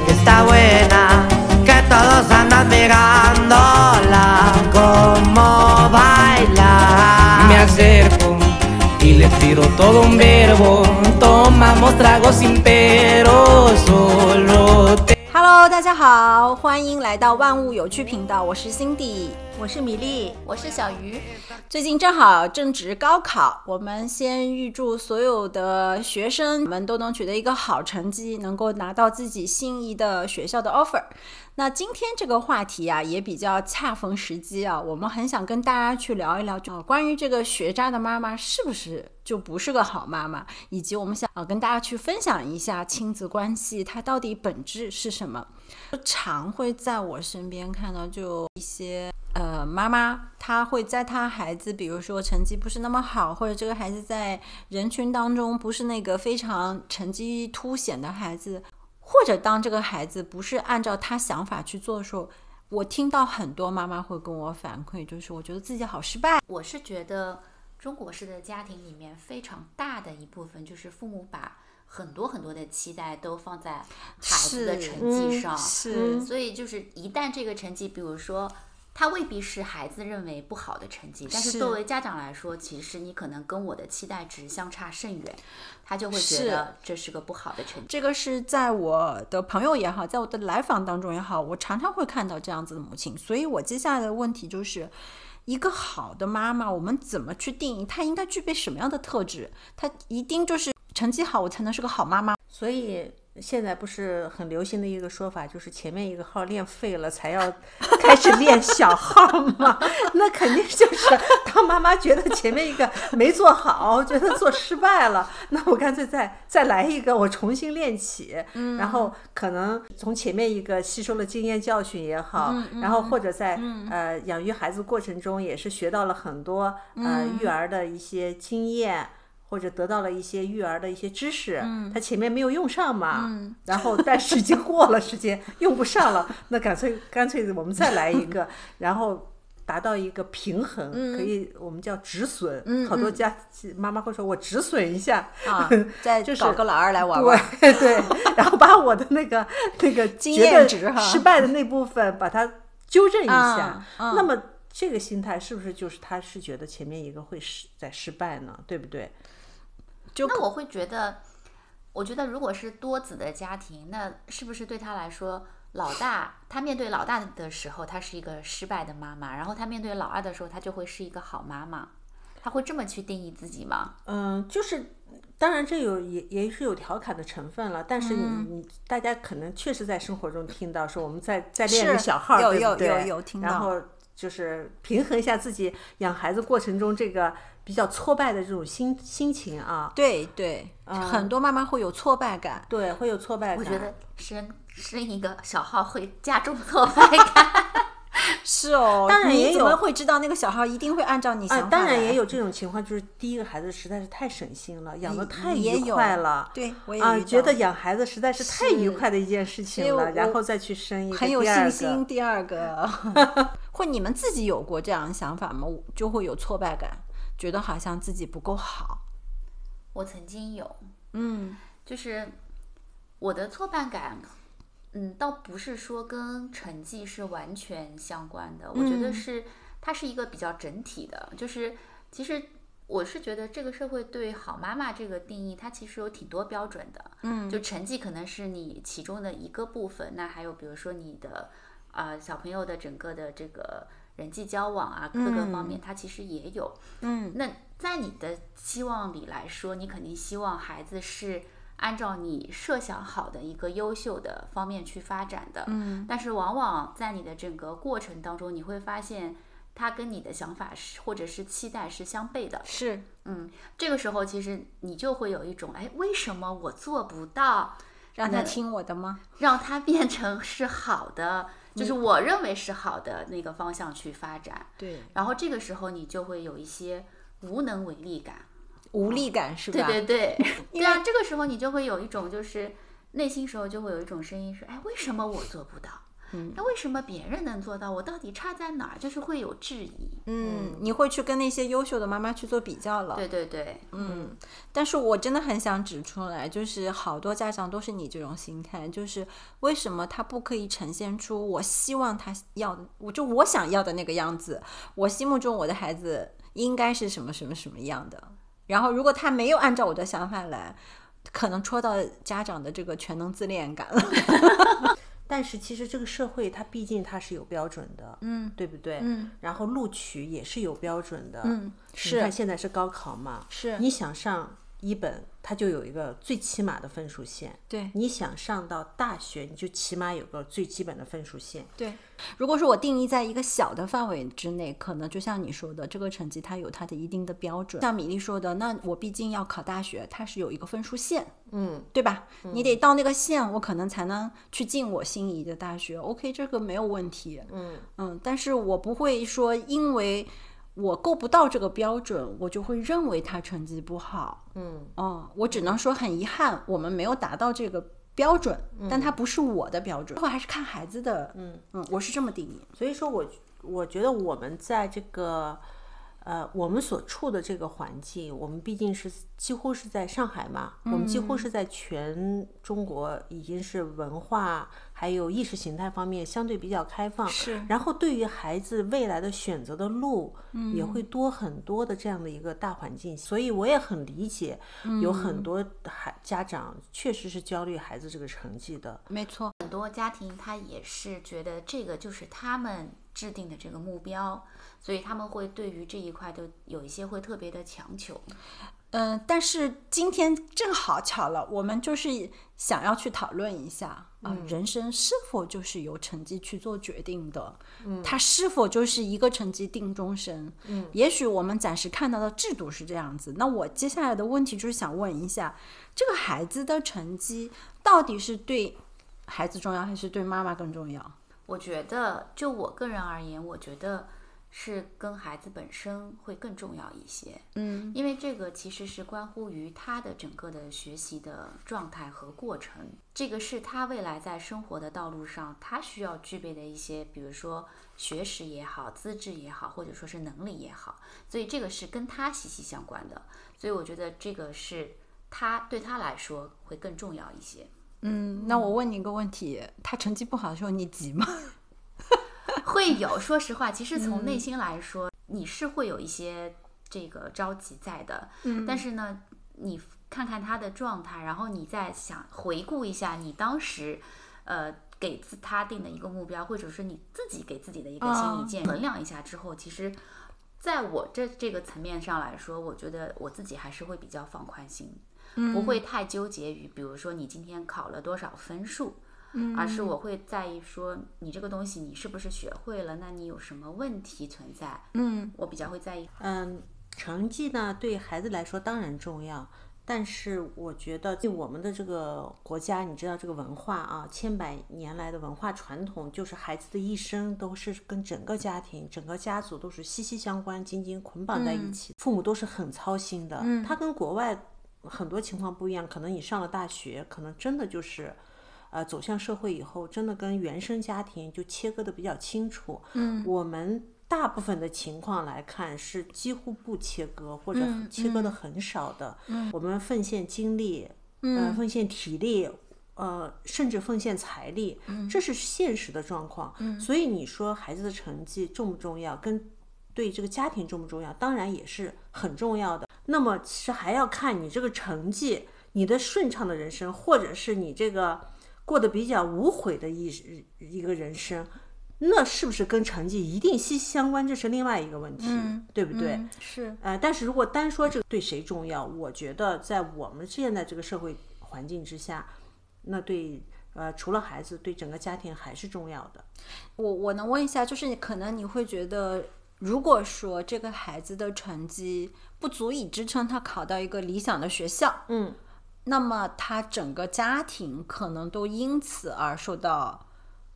que está buena, que todos andan mirándola como baila. Me acerco y le tiro todo un verbo. Tomamos tragos sin 家好，欢迎来到万物有趣频道，我是 Cindy。我是米粒，我是小鱼。最近正好正值高考，我们先预祝所有的学生们都能取得一个好成绩，能够拿到自己心仪的学校的 offer。那今天这个话题啊，也比较恰逢时机啊，我们很想跟大家去聊一聊，就关于这个学渣的妈妈是不是就不是个好妈妈，以及我们想啊跟大家去分享一下亲子关系它到底本质是什么。常会在我身边看到就一些。呃，妈妈她会在她孩子，比如说成绩不是那么好，或者这个孩子在人群当中不是那个非常成绩凸显的孩子，或者当这个孩子不是按照他想法去做的时候，我听到很多妈妈会跟我反馈，就是我觉得自己好失败。我是觉得中国式的家庭里面非常大的一部分就是父母把很多很多的期待都放在孩子的成绩上，是，所以就是一旦这个成绩，比如说。他未必是孩子认为不好的成绩，但是作为家长来说，其实你可能跟我的期待值相差甚远，他就会觉得这是个不好的成绩。这个是在我的朋友也好，在我的来访当中也好，我常常会看到这样子的母亲。所以我接下来的问题就是，一个好的妈妈，我们怎么去定义她应该具备什么样的特质？她一定就是成绩好，我才能是个好妈妈？所以。现在不是很流行的一个说法，就是前面一个号练废了，才要开始练小号嘛。那肯定就是当妈妈觉得前面一个没做好，觉得做失败了，那我干脆再再来一个，我重新练起。然后可能从前面一个吸收了经验教训也好，然后或者在呃养育孩子过程中也是学到了很多呃育儿的一些经验。或者得到了一些育儿的一些知识，他前面没有用上嘛，然后但是已经过了时间用不上了，那干脆干脆我们再来一个，然后达到一个平衡，可以我们叫止损。好多家妈妈会说，我止损一下，再就是搞个老二来玩玩，对对，然后把我的那个那个经验值哈失败的那部分把它纠正一下。那么这个心态是不是就是他是觉得前面一个会失在失败呢？对不对？那我会觉得，我觉得如果是多子的家庭，那是不是对他来说，老大他面对老大的时候，他是一个失败的妈妈，然后他面对老二的时候，他就会是一个好妈妈？他会这么去定义自己吗？嗯，就是当然这有也也是有调侃的成分了，但是你你大家可能确实在生活中听到说我们在在练个小号，对不对？然后就是平衡一下自己养孩子过程中这个。比较挫败的这种心心情啊，对对，很多妈妈会有挫败感，对，会有挫败感。我觉得生生一个小号会加重挫败感。是哦，当然也有会知道那个小号一定会按照你想法。当然也有这种 情况，就是第一个孩子实在是太省心了，养的太愉快了。对，我也啊，觉得养孩子实在是太愉快的一件事情了，然后再去生一个很有信心。第二个，会你们自己有过这样的想法吗？就会有挫败感。觉得好像自己不够好，我曾经有，嗯，就是我的挫败感，嗯，倒不是说跟成绩是完全相关的，我觉得是它是一个比较整体的，就是其实我是觉得这个社会对好妈妈这个定义，它其实有挺多标准的，嗯，就成绩可能是你其中的一个部分，那还有比如说你的啊小朋友的整个的这个。人际交往啊，各个方面，他其实也有。嗯，那在你的期望里来说，你肯定希望孩子是按照你设想好的一个优秀的方面去发展的。嗯，但是往往在你的整个过程当中，你会发现他跟你的想法是或者是期待是相悖的。是，嗯，这个时候其实你就会有一种，哎，为什么我做不到？让他听我的吗？让他变成是好的。就是我认为是好的那个方向去发展，对。然后这个时候你就会有一些无能为力感，无力感是吧？对对对，对啊，这个时候你就会有一种就是内心时候就会有一种声音说，哎，为什么我做不到？那为什么别人能做到，我到底差在哪儿？就是会有质疑。嗯，你会去跟那些优秀的妈妈去做比较了。对对对，嗯，但是我真的很想指出来，就是好多家长都是你这种心态，就是为什么他不可以呈现出我希望他要的，我就我想要的那个样子，我心目中我的孩子应该是什么什么什么样的。然后如果他没有按照我的想法来，可能戳到家长的这个全能自恋感了。但是其实这个社会它毕竟它是有标准的，嗯对不对？嗯，然后录取也是有标准的，嗯，你看现在是高考嘛，是，你想上一本，它就有一个最起码的分数线。对你想上到大学，你就起码有个最基本的分数线。对。如果说我定义在一个小的范围之内，可能就像你说的，这个成绩它有它的一定的标准。像米粒说的，那我毕竟要考大学，它是有一个分数线，嗯，对吧？你得到那个线，我可能才能去进我心仪的大学。OK，这个没有问题。嗯嗯，但是我不会说因为我够不到这个标准，我就会认为他成绩不好。嗯哦，我只能说很遗憾，我们没有达到这个标准，但它不是我的标准，最后还是看孩子的。嗯嗯，我是这么定义。所以说我我觉得我们在这个呃我们所处的这个环境，我们毕竟是几乎是在上海嘛，我们几乎是在全中国已经是文化还有意识形态方面相对比较开放，是。然后对于孩子未来的选择的路，也会多很多的这样的一个大环境，所以我也很理解，有很多孩家长确实是焦虑孩子这个成绩的，没错，很多家庭他也是觉得这个就是他们制定的这个目标，所以他们会对于这一块都有一些会特别的强求。嗯、但是今天正好巧了，我们就是想要去讨论一下啊、人生是否就是由成绩去做决定的？嗯，它是否就是一个成绩定终身？嗯，也许我们暂时看到的制度是这样子。那我接下来的问题就是想问一下，这个孩子的成绩到底是对孩子重要，还是对妈妈更重要？我觉得，就我个人而言，我觉得是跟孩子本身会更重要一些。嗯，因为这个其实是关乎于他的整个的学习的状态和过程，这个是他未来在生活的道路上他需要具备的一些，比如说学识也好、资质也好，或者说是能力也好，所以这个是跟他息息相关的。所以我觉得这个是他对他来说会更重要一些。嗯，那我问你一个问题：他成绩不好的时候，你急吗？会有，说实话，其实从内心来说，你是会有一些这个着急在的。嗯但是呢，你看看他的状态，然后你再想回顾一下你当时，呃，给自他定的一个目标，或者是你自己给自己的一个心理哦建议，衡量一下之后，其实。在我这这个层面上来说，我觉得我自己还是会比较放宽心，不会太纠结于，比如说你今天考了多少分数，而是我会在意说你这个东西你是不是学会了，那你有什么问题存在？嗯我比较会在意。嗯，成绩呢对孩子来说当然重要，但是我觉得对我们的这个国家，你知道这个文化啊，千百年来的文化传统，就是孩子的一生都是跟整个家庭、整个家族都是息息相关、紧紧捆绑在一起，父母都是很操心的。嗯，他跟国外很多情况不一样，可能你上了大学，可能真的就是。呃，走向社会以后，真的跟原生家庭就切割的比较清楚。嗯，我们大部分的情况来看是几乎不切割，或者切割的很少的。嗯，我们奉献精力，呃，奉献体力，呃，甚至奉献财力，这是现实的状况。嗯，所以你说孩子的成绩重不重要，跟对这个家庭重不重要，当然也是很重要的。那么其实还要看你这个成绩，你的顺畅的人生，或者是你这个。过得比较无悔的一一个人生，那是不是跟成绩一定息息相关？这是另外一个问题，对不对？嗯是，呃，但是如果单说这个对谁重要，我觉得在我们现在这个社会环境之下，那对呃除了孩子，对整个家庭还是重要的。我我能问一下，就是可能你会觉得，如果说这个孩子的成绩不足以支撑他考到一个理想的学校，嗯，那么他整个家庭可能都因此而受到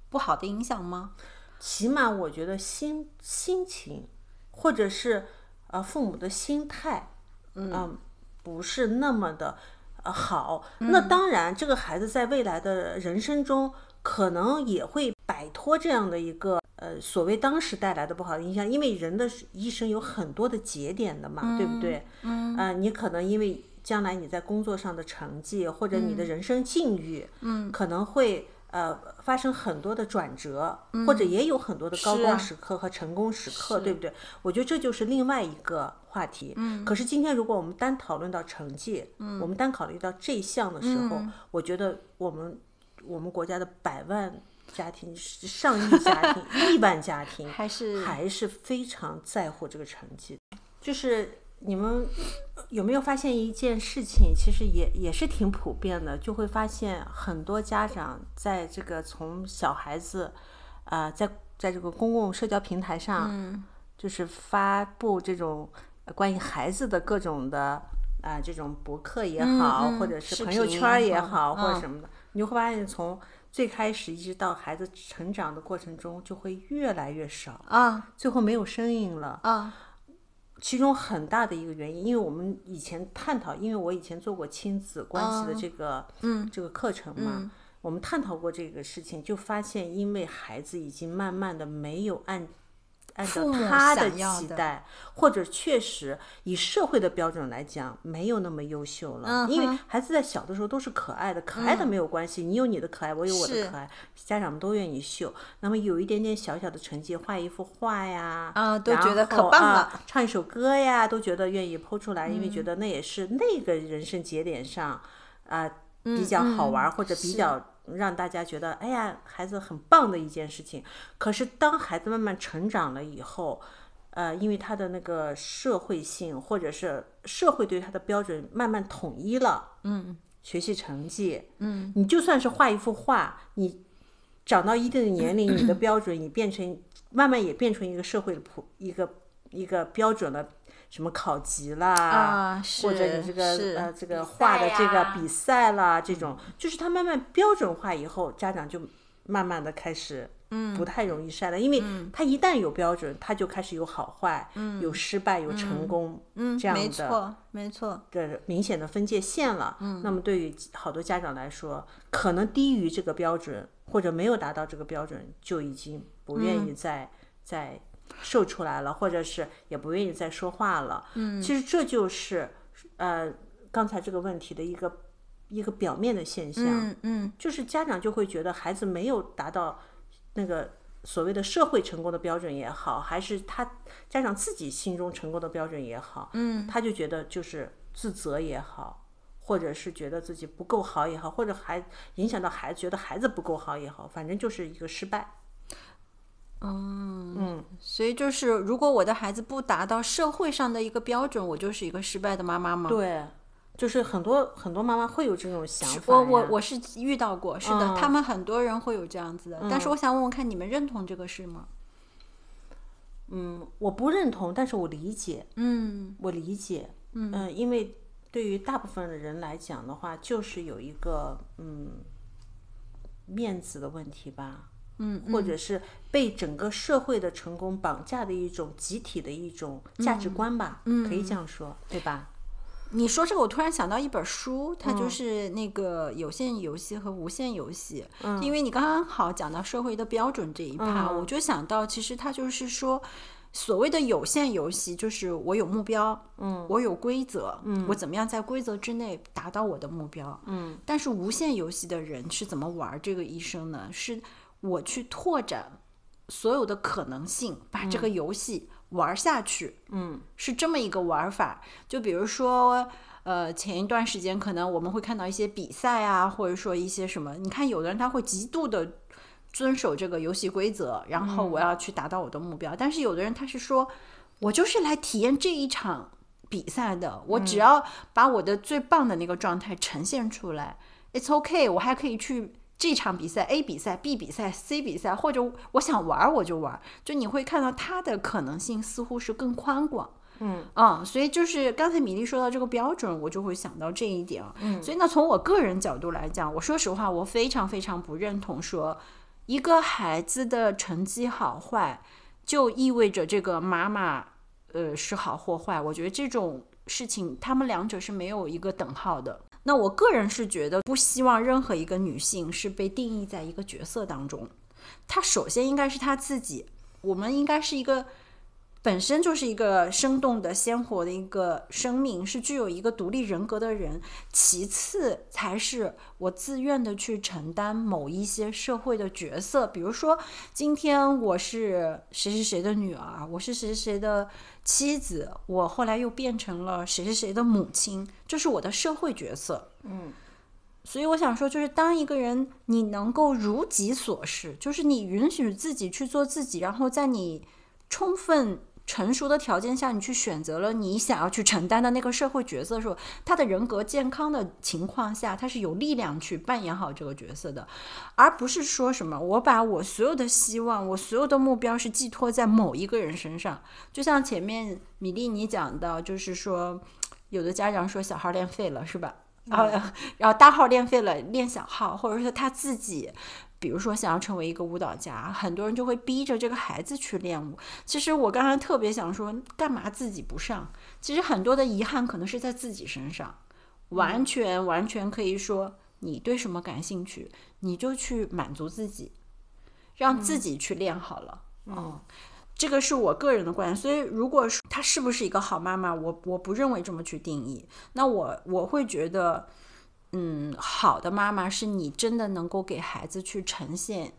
不好的影响吗？起码我觉得心心情，或者是呃父母的心态，嗯、不是那么的呃好。那当然，这个孩子在未来的人生中，可能也会摆摆脱这样的一个呃所谓当时带来的不好的影响，因为人的一生有很多的节点的嘛，对不对？嗯，呃，你可能因为将来你在工作上的成绩或者你的人生境遇，嗯，可能会。呃，发生很多的转折，或者也有很多的高光时刻和成功时刻，对不对？我觉得这就是另外一个话题。嗯。可是今天如果我们单讨论到成绩，嗯，我们单考虑到这项的时候，我觉得我们我们国家的百万家庭、上亿家庭、亿万家庭，还是还是非常在乎这个成绩，就是。你们有没有发现一件事情？其实也也是挺普遍的，就会发现很多家长在这个从小孩子，呃，在在这个公共社交平台上，就是发布这种关于孩子的各种的啊这种博客也好，或者是朋友圈也好，或者什么的，你会发现从最开始一直到孩子成长的过程中，就会越来越少啊，最后没有声音了啊。其中很大的一个原因，因为我们以前探讨，因为我以前做过亲子关系的这个嗯这个课程嘛，我们探讨过这个事情，就发现因为孩子已经慢慢的没有按。按照他的期待，或者确实以社会的标准来讲，没有那么优秀了。因为孩子在小的时候都是可爱的，可爱的没有关系，你有你的可爱，我有我的可爱，家长们都愿意秀。那么有一点点小小的成绩，画一幅画呀，啊，都觉得可棒了。唱一首歌呀，都觉得愿意剖出来，因为觉得那也是那个人生节点上啊比较好玩或者比较。让大家觉得，哎呀，孩子很棒的一件事情。可是当孩子慢慢成长了以后，呃，因为他的那个社会性，或者是社会对他的标准慢慢统一了，嗯，学习成绩，嗯，你就算是画一幅画，你长到一定的年龄，你的标准你变成慢慢也变成一个社会的普一个一个标准了。什么考级啦，或者你这个呃这个画的这个比赛啦，这种就是他慢慢标准化以后，家长就慢慢的开始不太容易晒了，因为他一旦有标准，他就开始有好坏，有失败，有成功，这样的没错没错。的明显的分界线了。那么对于好多家长来说，可能低于这个标准或者没有达到这个标准，就已经不愿意再再。瘦出来了，或者是也不愿意再说话了。嗯，其实这就是呃刚才这个问题的一个一个表面的现象。嗯嗯，就是家长就会觉得孩子没有达到那个所谓的社会成功的标准也好，还是他家长自己心中成功的标准也好，嗯，他就觉得就是自责也好，或者是觉得自己不够好也好，或者还影响到孩子觉得孩子不够好也好，反正就是一个失败。嗯嗯，所以就是，如果我的孩子不达到社会上的一个标准，我就是一个失败的妈妈吗？对，就是很多很多妈妈会有这种想法。我我我是遇到过，是的，他们很多人会有这样子的。但是我想问问看，你们认同这个事吗？嗯，我不认同，但是我理解。嗯，我理解。嗯，因为对于大部分的人来讲的话，就是有一个嗯面子的问题吧。嗯，或者是被整个社会的成功绑架的一种集体的一种价值观吧，嗯可以这样说，对吧？你说这个，我突然想到一本书，它就是那个有限游戏和无限游戏。嗯，因为你刚刚好讲到社会的标准这一趴，我就想到，其实它就是说，所谓的有限游戏，就是我有目标，嗯，我有规则，嗯，我怎么样在规则之内达到我的目标，嗯。但是无限游戏的人是怎么玩这个一生呢？是我去拓展所有的可能性，把这个游戏玩下去。嗯，是这么一个玩法。就比如说，呃，前一段时间可能我们会看到一些比赛啊，或者说一些什么。你看，有的人他会极度的遵守这个游戏规则，然后我要去达到我的目标。但是有的人他是说，我就是来体验这一场比赛的，我只要把我的最棒的那个状态呈现出来，It's OK，我还可以去。这场比赛 A 比赛 B 比赛 C 比赛，或者我想玩我就玩，就你会看到它的可能性似乎是更宽广。嗯啊，所以就是刚才米粒说到这个标准，我就会想到这一点啊。嗯，所以那，从我个人角度来讲，我说实话，我非常非常不认同说一个孩子的成绩好坏就意味着这个妈妈呃是好或坏。我觉得这种事情，他们两者是没有一个等号的。那我个人是觉得，不希望任何一个女性是被定义在一个角色当中。她首先应该是她自己，我们应该是一个本身就是一个生动的、鲜活的一个生命，是具有一个独立人格的人。其次才是我自愿的去承担某一些社会的角色，比如说今天我是谁谁谁的女儿，我是谁谁谁的妻子，我后来又变成了谁谁谁的母亲，这是我的社会角色。嗯，所以我想说，就是当一个人你能够如己所是，就是你允许自己去做自己，然后在你充分成熟的条件下，你去选择了你想要去承担的那个社会角色的时候，他的人格健康的情况下，他是有力量去扮演好这个角色的，而不是说什么我把我所有的希望、我所有的目标是寄托在某一个人身上。就像前面米粒你讲到，就是说有的家长说小孩练废了，是吧？然后，然后大号练废了，练小号，或者说他自己，比如说想要成为一个舞蹈家，很多人就会逼着这个孩子去练舞。其实我刚才特别想说，干嘛自己不上？其实很多的遗憾可能是在自己身上，完全完全可以说，你对什么感兴趣，你就去满足自己，让自己去练好了。嗯，这个是我个人的观点。所以，如果说她是不是一个好妈妈，我我不认为这么去定义。那我我会觉得，嗯，好的妈妈是你真的能够给孩子去呈现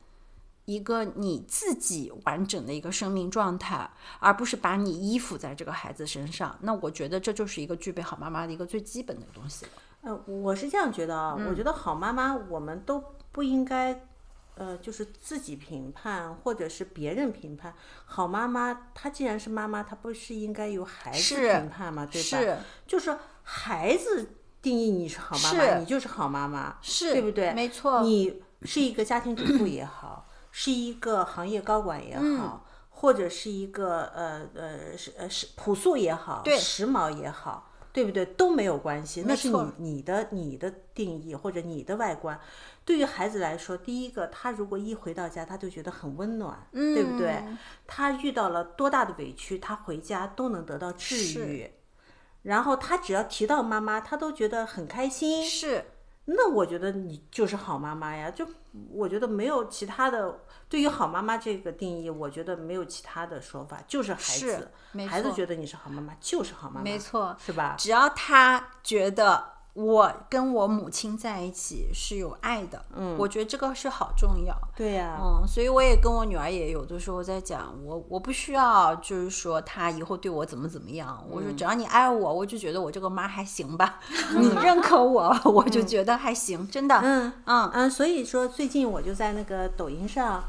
一个你自己完整的一个生命状态，而不是把你依附在这个孩子身上。那我觉得这就是一个具备好妈妈的一个最基本的东西了。呃，我是这样觉得啊，我觉得好妈妈我们都不应该，呃，就是自己评判或者是别人评判。好妈妈，她既然是妈妈，她不是应该由孩子评判吗？对吧？是就是孩子定义你是好妈妈，你就是好妈妈，是对不对？没错你是一个家庭主妇也好，是一个行业高管也好。嗯或者是一个呃呃是呃是朴素也好，对时髦也好，对不对？都没有关系，那是你你的你的定义或者你的外观。对于孩子来说，第一个，他如果一回到家，他就觉得很温暖，对不对？嗯他遇到了多大的委屈，他回家都能得到治愈。然后他只要提到妈妈，他都觉得很开心。是那我觉得你就是好妈妈呀，就我觉得没有其他的。对于好妈妈这个定义，我觉得没有其他的说法，就是孩子，孩子觉得你是好妈妈，就是好妈妈，没错，是吧？只要他觉得我跟我母亲在一起是有爱的，嗯，我觉得这个是好重要。对呀、嗯，所以我也跟我女儿也有的时候在讲，我我不需要就是说她以后对我怎么怎么样，我说只要你爱我，我就觉得我这个妈还行吧，你认可我，我就觉得还行，真的，嗯。嗯。嗯，所以说最近我就在那个抖音上，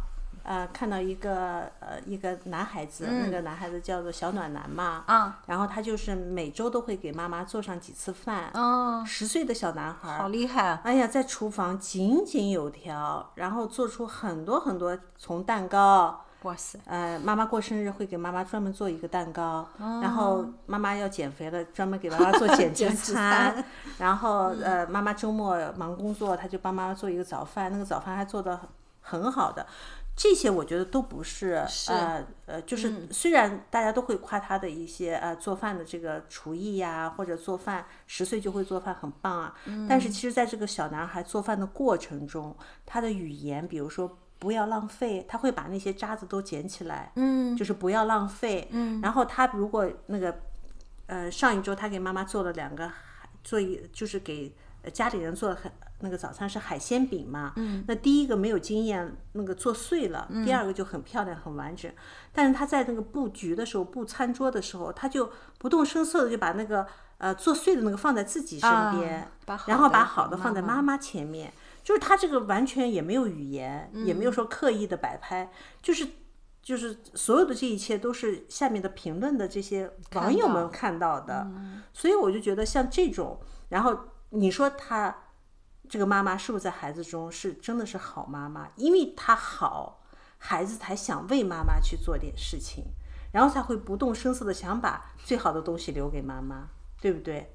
呃，看到一个呃一个男孩子，那个男孩子叫做小暖男嘛，嗯然后他就是每周都会给妈妈做上几次饭，哦，十岁的小男孩儿，好厉害，哎呀，在厨房井井有条，然后做出很多很多，从蛋糕，哇塞，呃，妈妈过生日会给妈妈专门做一个蛋糕，哦。然后妈妈要减肥了，专门给妈妈做减 脂餐餐，然后呃，妈妈周末忙工作，他就帮妈妈做一个早饭，那个早饭还做的很很好的。这些我觉得都不是，呃呃，就是虽然大家都会夸他的一些呃做饭的这个厨艺呀、或者做饭十岁就会做饭很棒啊，但是其实在这个小男孩做饭的过程中，他的语言，比如说不要浪费，他会把那些渣子都捡起来，嗯就是不要浪费。嗯，然后他如果那个，呃，上一周他给妈妈做了两个，做一就是给呃家里人做的很那个早餐是海鲜饼嘛。嗯，那第一个没有经验，那个做碎了；第二个就很漂亮很完整。但是他在那个布局的时候，布餐桌的时候，他就不动声色的就把那个呃做碎的那个放在自己身边，啊然后把好的放在妈妈前面。就是他这个完全也没有语言，也没有说刻意的摆拍，就是就是所有的这一切都是下面的评论的这些网友们看到的，所以我就觉得像这种，然后你说他这个妈妈是不是在孩子中是真的是好妈妈？因为她好，孩子才想为妈妈去做点事情，然后才会不动声色的想把最好的东西留给妈妈，对不对？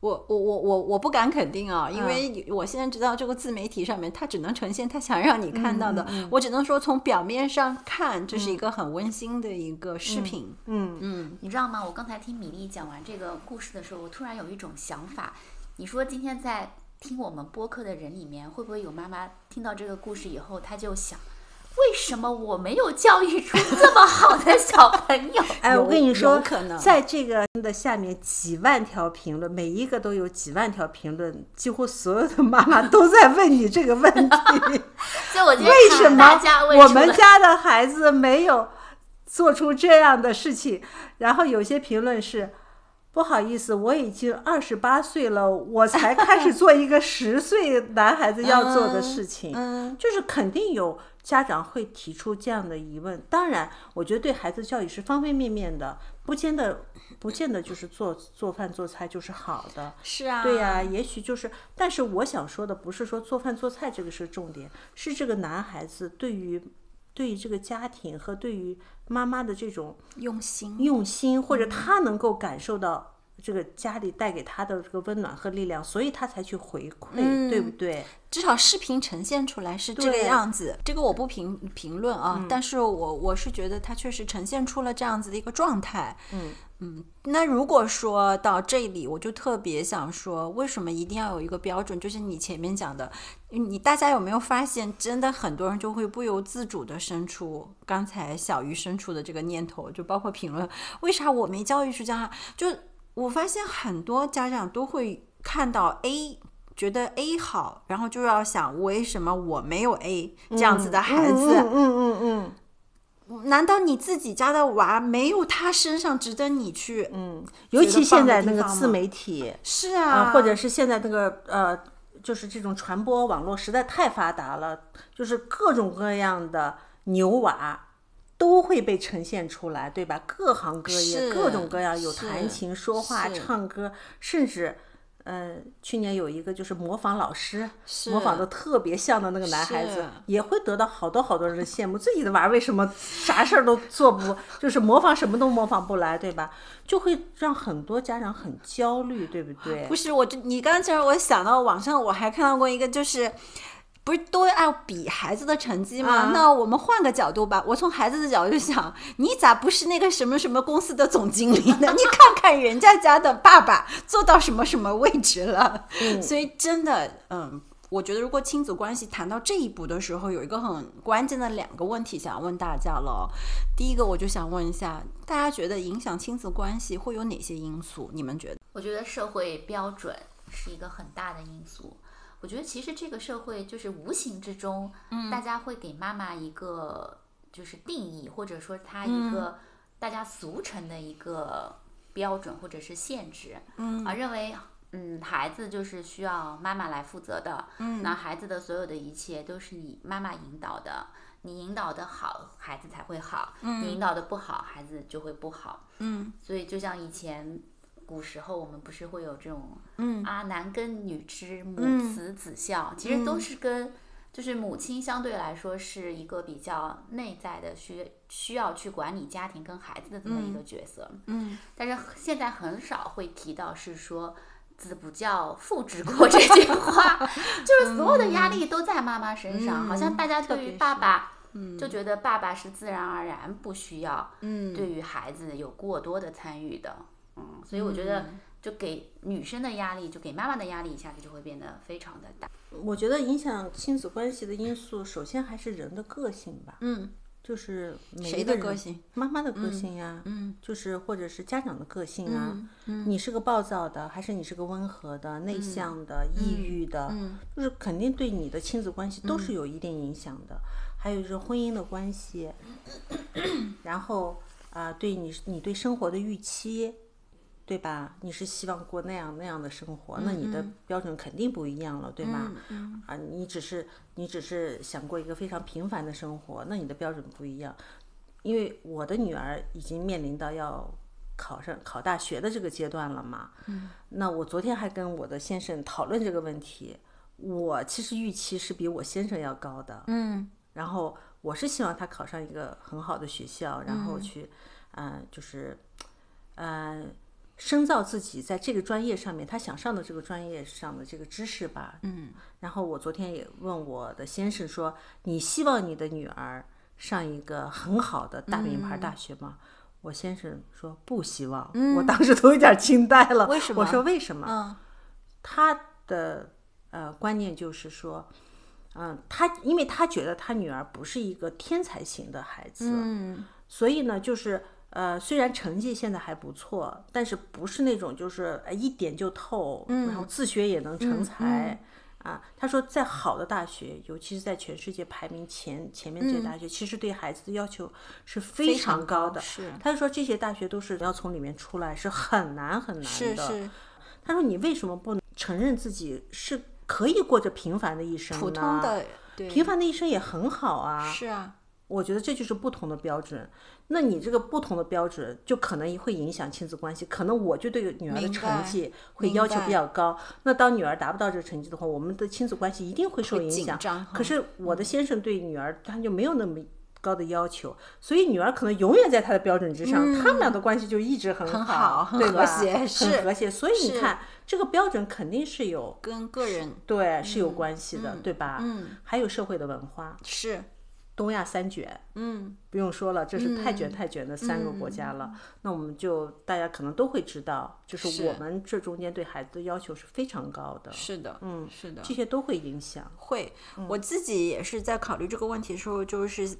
我我我我我不敢肯定啊，因为我现在知道这个自媒体上面，它只能呈现它想让你看到的。我只能说从表面上看，这是一个很温馨的一个视频。嗯嗯你知道吗？我刚才听米粒讲完这个故事的时候，我突然有一种想法。你说今天在听我们播客的人里面，会不会有妈妈听到这个故事以后，她就想，为什么我没有教育出这么好的小朋友？哎，我跟你说可能，在这个的下面几万条评论，每一个都有几万条评论，几乎所有的妈妈都在问你这个问题：所以我觉得 为什么我们家的孩子没有做出这样的事情？然后有些评论是。不好意思，我已经二十八岁了，我才开始做一个十岁男孩子要做的事情。嗯，就是肯定有家长会提出这样的疑问。当然，我觉得对孩子教育是方方面面的，不见得不见得就是做做饭做菜就是好的。是啊，对呀、也许就是，但是我想说的不是说做饭做菜这个是重点，是这个男孩子对于对于这个家庭和对于妈妈的这种用心，用心，或者他能够感受到这个家里带给他的这个温暖和力量，所以他才去回馈，对不对？至少视频呈现出来是这个样子。这个我不评评论啊，嗯但是我我是觉得他确实呈现出了这样子的一个状态。嗯嗯，那如果说到这里，我就特别想说，为什么一定要有一个标准？就是你前面讲的，你大家有没有发现，真的很多人就会不由自主的生出刚才小鱼生出的这个念头，就包括评论，为啥我没教育出这样？就我发现很多家长都会看到 A。觉得 A 好，然后就要想为什么我没有 A 这样子的孩子？嗯嗯嗯难道你自己家的娃没有他身上值得你去？嗯，尤其现在那个自媒体是啊、啊，或者是现在那个呃，就是这种传播网络实在太发达了，就是各种各样的牛娃。都会被呈现出来，对吧？各行各业，各种各样，有弹琴、说话、唱歌，甚至，呃，去年有一个就是模仿老师，模仿的特别像的那个男孩子，也会得到好多好多人的羡慕。自己的娃儿为什么啥事儿都做不，就是模仿什么都模仿不来，对吧？就会让很多家长很焦虑，对不对不？是我就你刚才我想到网上我还看到过一个就是。不是都要比孩子的成绩吗？啊那我们换个角度吧，我从孩子的角度想，你咋不是那个什么什么公司的总经理呢？你看看人家家的爸爸做到什么什么位置了。所以真的，嗯，我觉得如果亲子关系谈到这一步的时候，有一个很关键的两个问题想问大家了。第一个，我就想问一下，大家觉得影响亲子关系会有哪些因素？你们觉得？我觉得社会标准是一个很大的因素。我觉得其实这个社会就是无形之中，嗯。大家会给妈妈一个就是定义，或者说她一个大家俗称的一个标准或者是限制，嗯，啊，认为嗯孩子就是需要妈妈来负责的，嗯，那孩子的所有的一切都是你妈妈引导的，你引导的好，孩子才会好，嗯，你引导的不好，孩子就会不好，嗯，所以就像以前。古时候我们不是会有这种，嗯。啊，男耕女织，母慈子孝，其实都是跟就是母亲相对来说是一个比较内在的需需要去管理家庭跟孩子的这么一个角色，嗯，但是现在很少会提到是说子不教父之过这句话，就是所有的压力都在妈妈身上，好像大家对于爸爸。就觉得爸爸是自然而然不需要嗯。对于孩子有过多的参与的，嗯，所以我觉得就给女生的压力，就给妈妈的压力一下子就会变得非常的大。我觉得影响亲子关系的因素，首先还是人的个性吧。嗯，就是每谁一个人的个性？妈妈的个性呀，嗯，就是或者是家长的个性啊。嗯你是个暴躁的，还是你是个温和的、内向的、抑郁的？嗯就是肯定对你的亲子关系都是有一定影响的。还有就是婚姻的关系，然后啊、对你你对生活的预期，对吧？你是希望过那样那样的生活，那你的标准肯定不一样了，对吧？啊，你只是你只是想过一个非常平凡的生活，那你的标准不一样。因为我的女儿已经面临到要考上考大学的这个阶段了嘛，那我昨天还跟我的先生讨论这个问题，我其实预期是比我先生要高的，嗯然后我是希望他考上一个很好的学校，然后去，嗯、就是，嗯、深造自己在这个专业上面他想上的这个专业上的这个知识吧。嗯然后我昨天也问我的先生说：“你希望你的女儿上一个很好的大名牌大学吗？”我先生说不希望，我当时都有点惊呆了。为什么我说为什么？嗯他的呃观念就是说，嗯，他因为他觉得他女儿不是一个天才型的孩子，嗯所以呢，就是呃，虽然成绩现在还不错，但是不是那种就是呃一点就透，然后自学也能成才。啊，他说，在好的大学，尤其是在全世界排名前前面这些大学，其实对孩子的要求是非常常高的。是他就说这些大学都是要从里面出来是很难很难的。是是他说你为什么不能承认自己是可以过着平凡的一生呢？普通的对平凡的一生也很好啊。是啊，我觉得这就是不同的标准。那你这个不同的标准，就可能会影响亲子关系。可能我就对女儿的成绩会要求比较高。那当女儿达不到这个成绩的话，我们的亲子关系一定会受影响。可是我的先生对女儿他就没有那么高的要求，所以女儿可能永远在他的标准之上，他们俩的关系就一直很好，对谐很和谐。所以你看，这个标准肯定是有跟个人对是有关系的，对吧？嗯，还有社会的文化，是东亚三卷，嗯不用说了，这是太卷太卷的三个国家了。那我们就大家可能都会知道，就是是我们这中间对孩子的要求是非常高的，是的，嗯是的，这些都会影响。会，嗯我自己也是在考虑这个问题的时候，就是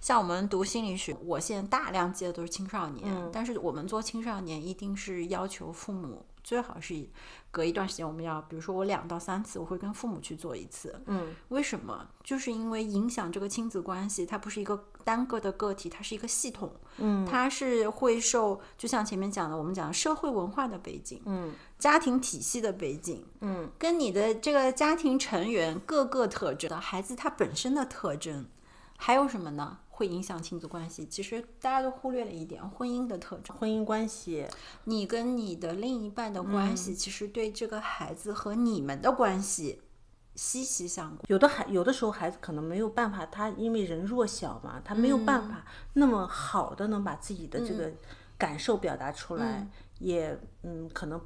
像我们读心理学，我现在大量接的都是青少年，嗯但是我们做青少年一定是要求父母最好是隔一段时间我们要，比如说我两到三次，我会跟父母去做一次。嗯，为什么？就是因为影响这个亲子关系，它不是一个单个的个体，它是一个系统。嗯，它是会受，就像前面讲的，我们讲社会文化的背景，嗯，家庭体系的背景，嗯，跟你的这个家庭成员各个特征的，孩子他本身的特征，还有什么呢？会影响亲子关系。其实大家都忽略了一点，婚姻的特征。婚姻关系，你跟你的另一半的关嗯系，其实对这个孩子和你们的关系息息相关。有的孩有的时候孩子可能没有办法，他因为人弱小嘛，他没有办法那么好的能把自己的这个感受表达出来，也嗯可能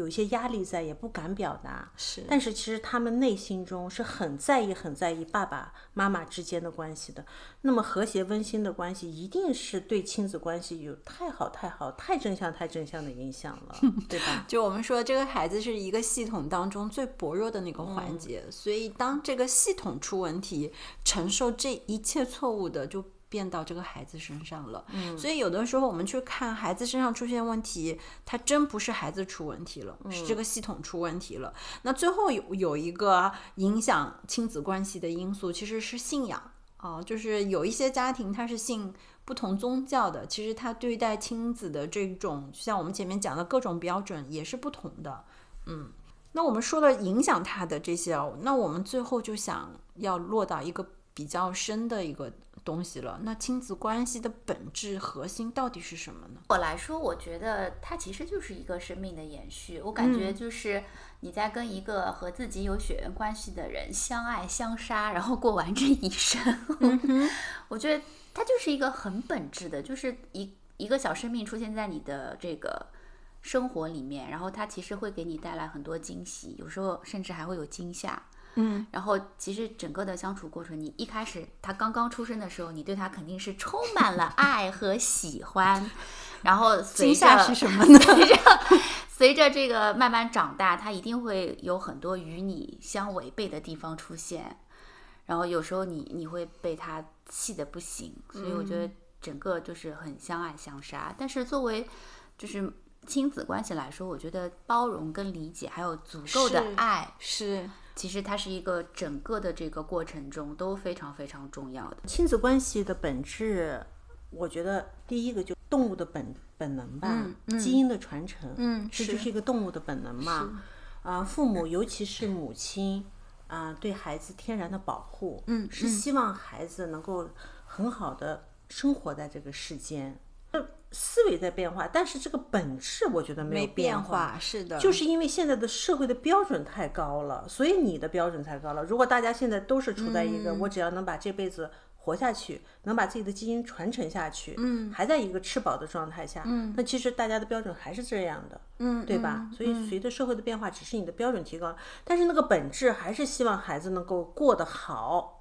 有一些压力在，也不敢表达。是但是其实他们内心中是很在意、很在意爸爸妈妈之间的关系的。那么和谐温馨的关系，一定是对亲子关系有太好、太好、太正向、太正向的影响了，对吧？就我们说，这个孩子是一个系统当中最薄弱的那个环节，所以当这个系统出问题，承受这一切错误的就变到这个孩子身上了。嗯，所以有的时候我们去看孩子身上出现问题，他真不是孩子出问题了，是这个系统出问题了。那最后有有一个影响亲子关系的因素，其实是信仰。哦，就是有一些家庭他是信不同宗教的，其实他对待亲子的这种，像我们前面讲的各种标准也是不同的。嗯，那我们说了影响他的这些哦，那我们最后就想要落到一个比较深的一个东西了。那亲子关系的本质核心到底是什么呢？我来说，我觉得它其实就是一个生命的延续。我感觉就是你在跟一个和自己有血缘关系的人相爱相杀，然后过完这一生。我觉得它就是一个很本质的，就是一一个小生命出现在你的这个生活里面，然后它其实会给你带来很多惊喜，有时候甚至还会有惊吓。嗯，然后其实整个的相处过程，你一开始他刚刚出生的时候，你对他肯定是充满了爱和喜欢，然后随惊吓着是什么呢？随着随着这个慢慢长大，他一定会有很多与你相违背的地方出现，然后有时候你你会被他气得不行，所以我觉得整个就是很相爱相杀。但是作为就是亲子关系来说，我觉得包容跟理解还有足够的是爱，是其实它是一个整个的这个过程中都非常非常重要的。亲子关系的本质，我觉得第一个就动物的本本能吧，基因的传承，嗯这就是是一个动物的本能嘛。啊、父母尤其是母亲啊、对孩子天然的保护，嗯是希望孩子能够很好的生活在这个世间。呃思维在变化，但是这个本质我觉得没有变化。化，是的，就是因为现在的社会的标准太高了，所以你的标准才高了。如果大家现在都是处在一个、我只要能把这辈子活下去，能把自己的基因传承下去，嗯，还在一个吃饱的状态下，嗯，那其实大家的标准还是这样的，嗯，对吧？所以随着社会的变化，只是你的标准提高了，但是那个本质还是希望孩子能够过得好，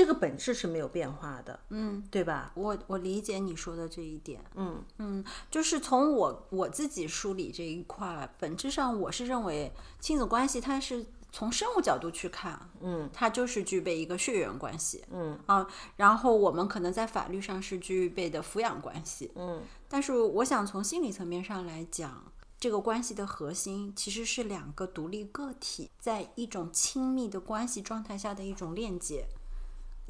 这个本质是没有变化的，嗯，对吧？我我理解你说的这一点，嗯。嗯，就是从我我自己梳理这一块，本质上我是认为亲子关系它是从生物角度去看，嗯，它就是具备一个血缘关系，嗯。啊，然后我们可能在法律上是具备的抚养关系，嗯。但是我想从心理层面上来讲，这个关系的核心其实是两个独立个体在一种亲密的关系状态下的一种链接，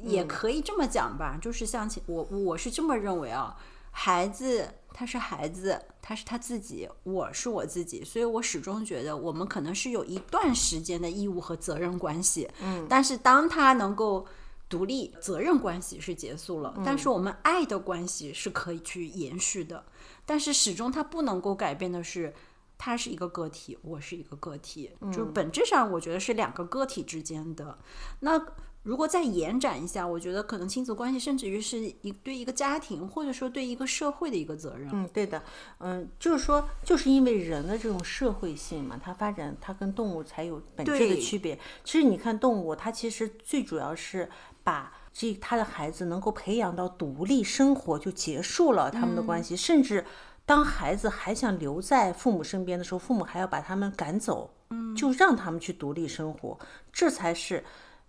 也可以这么讲吧，就是像其我我是这么认为啊，孩子他是孩子，他是他自己，我是我自己，所以我始终觉得我们可能是有一段时间的义务和责任关系，嗯，但是当他能够。独立责任关系是结束了，但是我们爱的关系是可以去延续的。但是始终他不能够改变的是，他是一个个体，我是一个个体，就是本质上我觉得是两个个体之间的。那如果再延展一下，我觉得可能亲子关系甚至于是一对一个家庭，或者说对一个社会的一个责任。嗯，对的，嗯，就是说，就是因为人的这种社会性嘛，它发展它跟动物才有本质的区别。其实你看动物，它其实最主要是把这他的孩子能够培养到独立生活，就结束了他们的关系，甚至当孩子还想留在父母身边的时候，父母还要把他们赶走，嗯，就让他们去独立生活，这才是，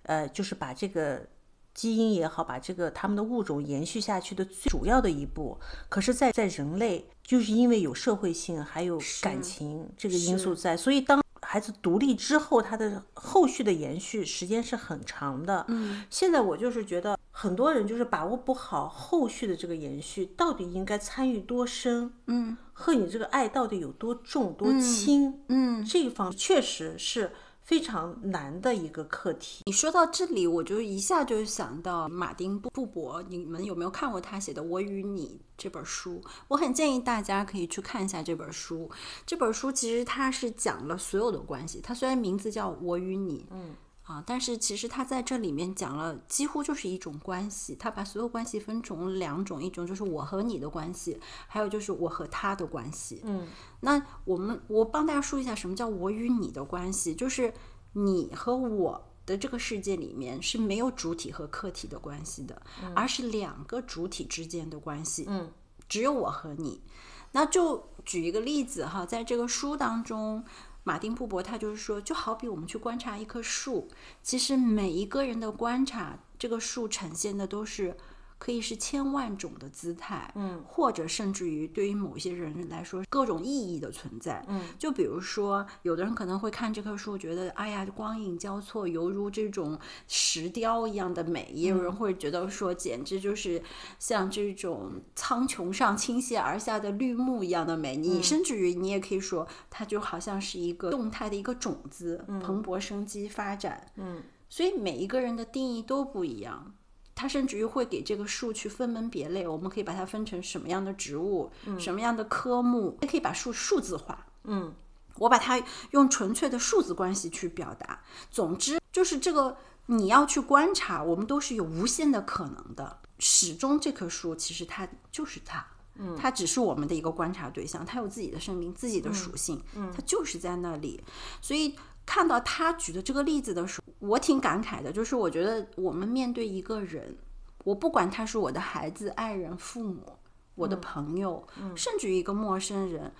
呃，就是把这个。基因也好，把这个他们的物种延续下去的最主要的一步。可是在，在人类，就是因为有社会性，还有感情这个因素在，所以当孩子独立之后，他的后续的延续时间是很长的。嗯，现在我就是觉得很多人就是把握不好后续的这个延续，到底应该参与多深，嗯和你这个爱到底有多重多轻，嗯，这一方确实是非常难的一个课题。你说到这里，我就一下就想到马丁布布伯，你们有没有看过他写的《我与你》这本书？我很建议大家可以去看一下这本书。这本书其实它是讲了所有的关系，它虽然名字叫《我与你》，嗯。啊，但是其实他在这里面讲了，几乎就是一种关系。他把所有关系分成两种，一种就是我和你的关系，还有就是我和他的关系。嗯，那我们我帮大家说一下什么叫我与你的关系，就是你和我的这个世界里面是没有主体和客体的关系的，而是两个主体之间的关系。嗯，只有我和你。那就举一个例子哈，在这个书当中。马丁布伯他就是说，就好比我们去观察一棵树，其实每一个人的观察，这个树呈现的都是可以是千万种的姿态，嗯，或者甚至于对于某些人来说，各种意义的存在，嗯，就比如说，有的人可能会看这棵树，觉得哎呀，光影交错，犹如这种石雕一样的美；也有人会觉得说，简直就是像这种苍穹上倾泻而下的绿幕一样的美。你甚至于你也可以说，它就好像是一个动态的一个种子，蓬勃生机发展。嗯，所以每一个人的定义都不一样。他甚至于会给这个树去分门别类，我们可以把它分成什么样的植物，什么样的科目，也可以把树数字化。嗯，我把它用纯粹的数字关系去表达。总之，就是这个你要去观察，我们都是有无限的可能的。始终这棵树其实它就是它，嗯，它只是我们的一个观察对象，它有自己的生命、自己的属性，嗯，它就是在那里，所以。看到他举的这个例子的时候，我挺感慨的。就是我觉得我们面对一个人，我不管他是我的孩子、爱人、父母、我的朋友，甚至于一个陌生人，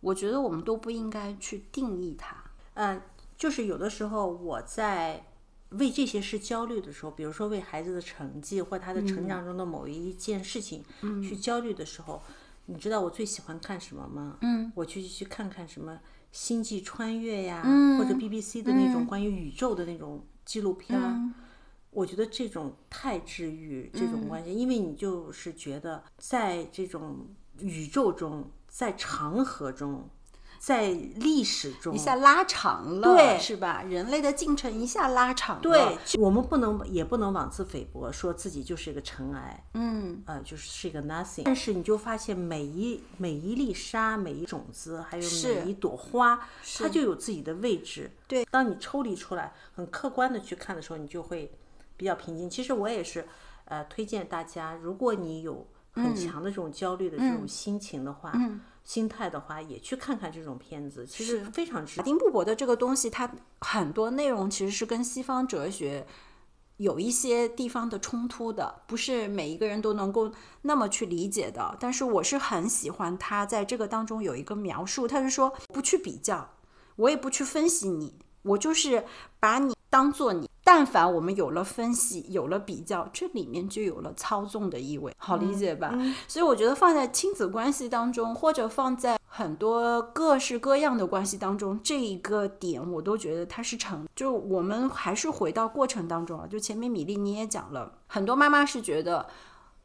我觉得我们都不应该去定义他。嗯，就是有的时候我在为这些事焦虑的时候，比如说为孩子的成绩或他的成长中的某一件事情去焦虑的时候，你知道我最喜欢看什么吗？嗯，我去去看看什么。星际穿越呀，嗯或者 BBC 的那种关于宇宙的那种纪录片儿，我觉得这种太治愈这种关系，因为你就是觉得在这种宇宙中，在长河中，在历史中一下拉长了，对是吧？人类的进程一下拉长了，对，我们不能也不能妄自菲薄，说自己就是一个尘埃，嗯，呃，就是是一个 nothing。但是你就发现每一每一粒沙、每一种子，还有每一朵花，它就有自己的位置。对，当你抽离出来，很客观的去看的时候，你就会比较平静。其实我也是，呃，推荐大家，如果你有很强的这种焦虑的这种心情的话，心态的话，也去看看这种片子，其实非常值得。马丁布伯的这个东西，它很多内容其实是跟西方哲学有一些地方的冲突的，不是每一个人都能够那么去理解的。但是我是很喜欢他在这个当中有一个描述，他是说不去比较，我也不去分析你，我就是把你当做你。但凡我们有了分析，有了比较，这里面就有了操纵的意味，好理解吧？所以我觉得放在亲子关系当中，或者放在很多各式各样的关系当中，这一个点我都觉得它是成。就我们还是回到过程当中啊，就前面米粒你也讲了，很多妈妈是觉得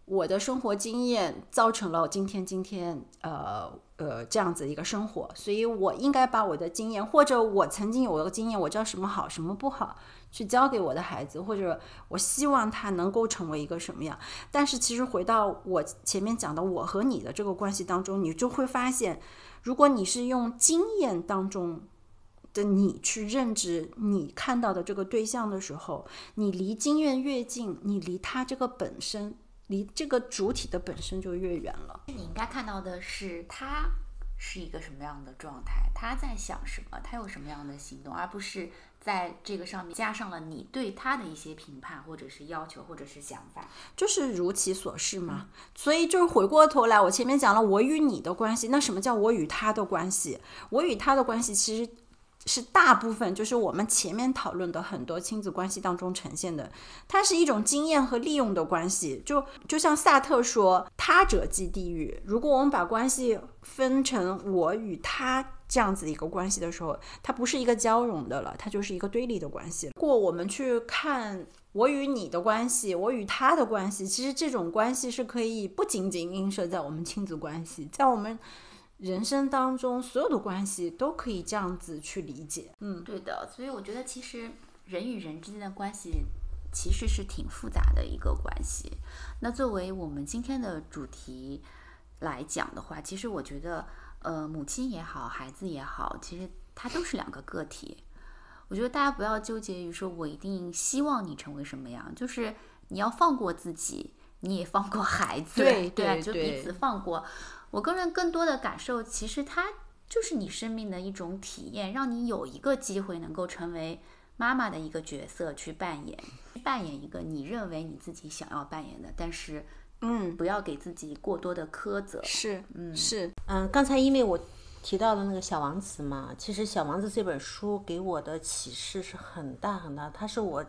我的生活经验造成了今天今天呃呃这样子一个生活，所以我应该把我的经验，或者我曾经有的经验，我知道什么好，什么不好。去教给我的孩子，或者我希望他能够成为一个什么样？但是其实回到我前面讲的我和你的这个关系当中，你就会发现，如果你是用经验当中的你去认知你看到的这个对象的时候，你离经验越近，你离他这个本身，离这个主体的本身就越远了。你应该看到的是他是一个什么样的状态，他在想什么，他有什么样的行动，而不是。在这个上面加上了你对他的一些评判，或者是要求，或者是想法，就是如其所示嘛。所以就是回过头来，我前面讲了我与你的关系，那什么叫我与他的关系？我与他的关系其实。是大部分就是我们前面讨论的很多亲子关系当中呈现的，它是一种经验和利用的关系。就就像萨特说，他者即地狱。如果我们把关系分成我与他这样子一个关系的时候，它不是一个交融的了，它就是一个对立的关系。如果我们去看我与你的关系，我与他的关系，其实这种关系是可以不仅仅映射在我们亲子关系，在我们。人生当中所有的关系都可以这样子去理解，嗯，对的。所以我觉得其实人与人之间的关系其实是挺复杂的一个关系。那作为我们今天的主题来讲的话，其实我觉得，呃，母亲也好，孩子也好，其实它都是两个个体。我觉得大家不要纠结于说我一定希望你成为什么样，就是你要放过自己，你也放过孩子，对对，就彼此放过。我个人更多的感受，其实它就是你生命的一种体验，让你有一个机会能够成为妈妈的一个角色去扮演，扮演一个你认为你自己想要扮演的，但是，嗯，不要给自己过多的苛责。是，嗯，是，嗯，刚才因为我提到的那个小王子嘛，其实小王子这本书给我的启示是很大很大，它是我。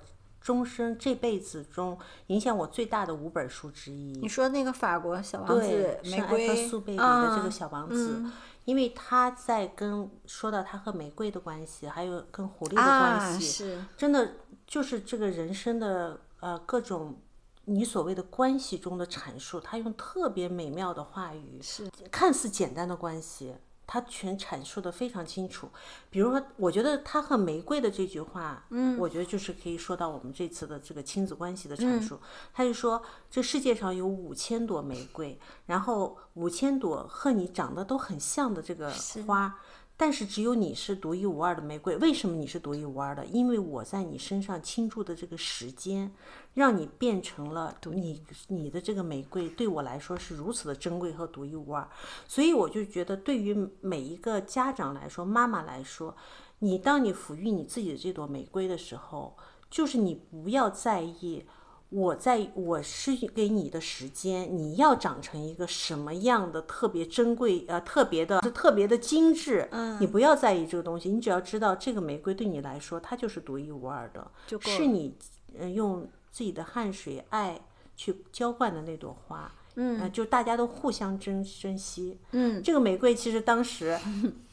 终身这辈子中影响我最大的五本书之一。你说那个法国小王子，玫瑰苏贝里的这个小王子，因为他在跟说到他和玫瑰的关系，还有跟狐狸的关系，是真的就是这个人生的呃各种你所谓的关系中的阐述，他用特别美妙的话语，是看似简单的关系。他全阐述的非常清楚，比如说，我觉得他和玫瑰的这句话，嗯，我觉得就是可以说到我们这次的这个亲子关系的阐述。他就说，这世界上有五千朵玫瑰，然后五千朵和你长得都很像的这个花。但是只有你是独一无二的玫瑰，为什么你是独一无二的？因为我在你身上倾注的这个时间，让你变成了你你的这个玫瑰，对我来说是如此的珍贵和独一无二。所以我就觉得，对于每一个家长来说，妈妈来说，你当你抚育你自己的这朵玫瑰的时候，就是你不要在意。我在我是给你的时间，你要长成一个什么样的特别珍贵呃特别的是特别的精致，嗯，你不要在意这个东西，你只要知道这个玫瑰对你来说它就是独一无二的，是你嗯用自己的汗水爱去浇灌的那朵花，嗯，就大家都互相珍珍惜，嗯，这个玫瑰其实当时。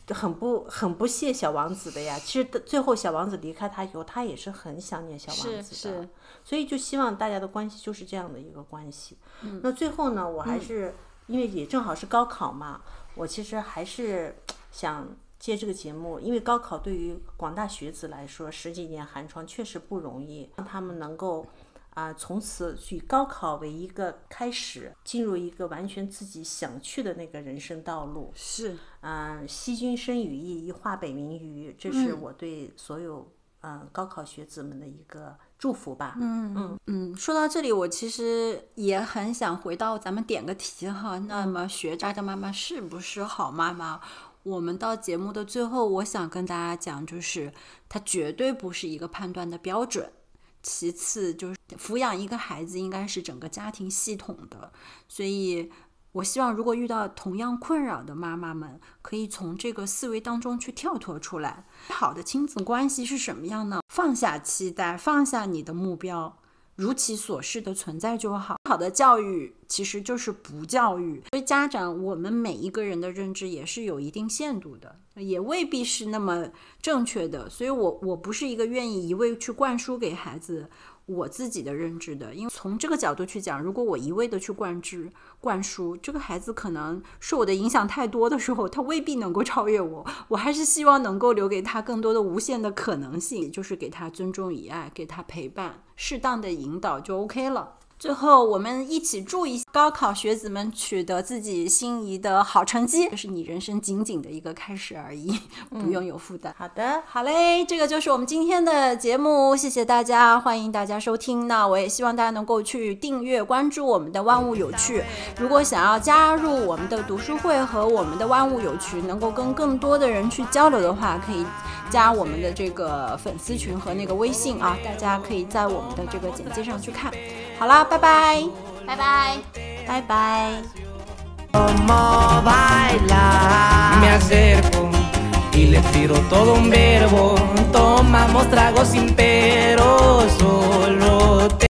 很不很不屑小王子的呀，其实最后小王子离开他以后，他也是很想念小王子的，所以就希望大家的关系就是这样的一个关系。那最后呢，我还是因为也正好是高考嘛，我其实还是想借这个节目，因为高考对于广大学子来说，十几年寒窗确实不容易，让他们能够。啊，从此以高考为一个开始，进入一个完全自己想去的那个人生道路。是，嗯，惜君生羽翼，以化北冥鱼，这是我对所有嗯高考学子们的一个祝福吧。嗯嗯嗯。说到这里，我其实也很想回到咱们点个题哈。那么学渣的妈妈是不是好妈妈？我们到节目的最后，我想跟大家讲，就是它绝对不是一个判断的标准。其次就是抚养一个孩子应该是整个家庭系统的，所以我希望，如果遇到同样困扰的妈妈们，可以从这个思维当中去跳脱出来。好的亲子关系是什么样呢？放下期待，放下你的目标，如其所示的存在就好。好的教育其实就是不教育。所以家长，我们每一个人的认知也是有一定限度的，也未必是那么正确的。所以我我不是一个愿意一味去灌输给孩子。我自己的认知的，因为从这个角度去讲，如果我一味的去灌之灌输，这个孩子可能受我的影响太多的时候，他未必能够超越我。我还是希望能够留给他更多的无限的可能性，就是给他尊重以爱，给他陪伴，适当的引导就 OK 了。最后，我们一起祝一高考学子们取得自己心仪的好成绩，这是你人生仅仅的一个开始而已，不用有负担。好的，好嘞，这个就是我们今天的节目，谢谢大家，欢迎大家收听。那我也希望大家能够去订阅关注我们的万物有趣。如果想要加入我们的读书会和我们的万物有趣，能够跟更多的人去交流的话，可以加我们的这个粉丝群和那个微信啊，大家可以在我们的这个简介上去看。好啦，拜拜，拜拜，拜拜。Como baila, me acerco y le tiro todo un verbo. Tomamos tragos sin pero, solo te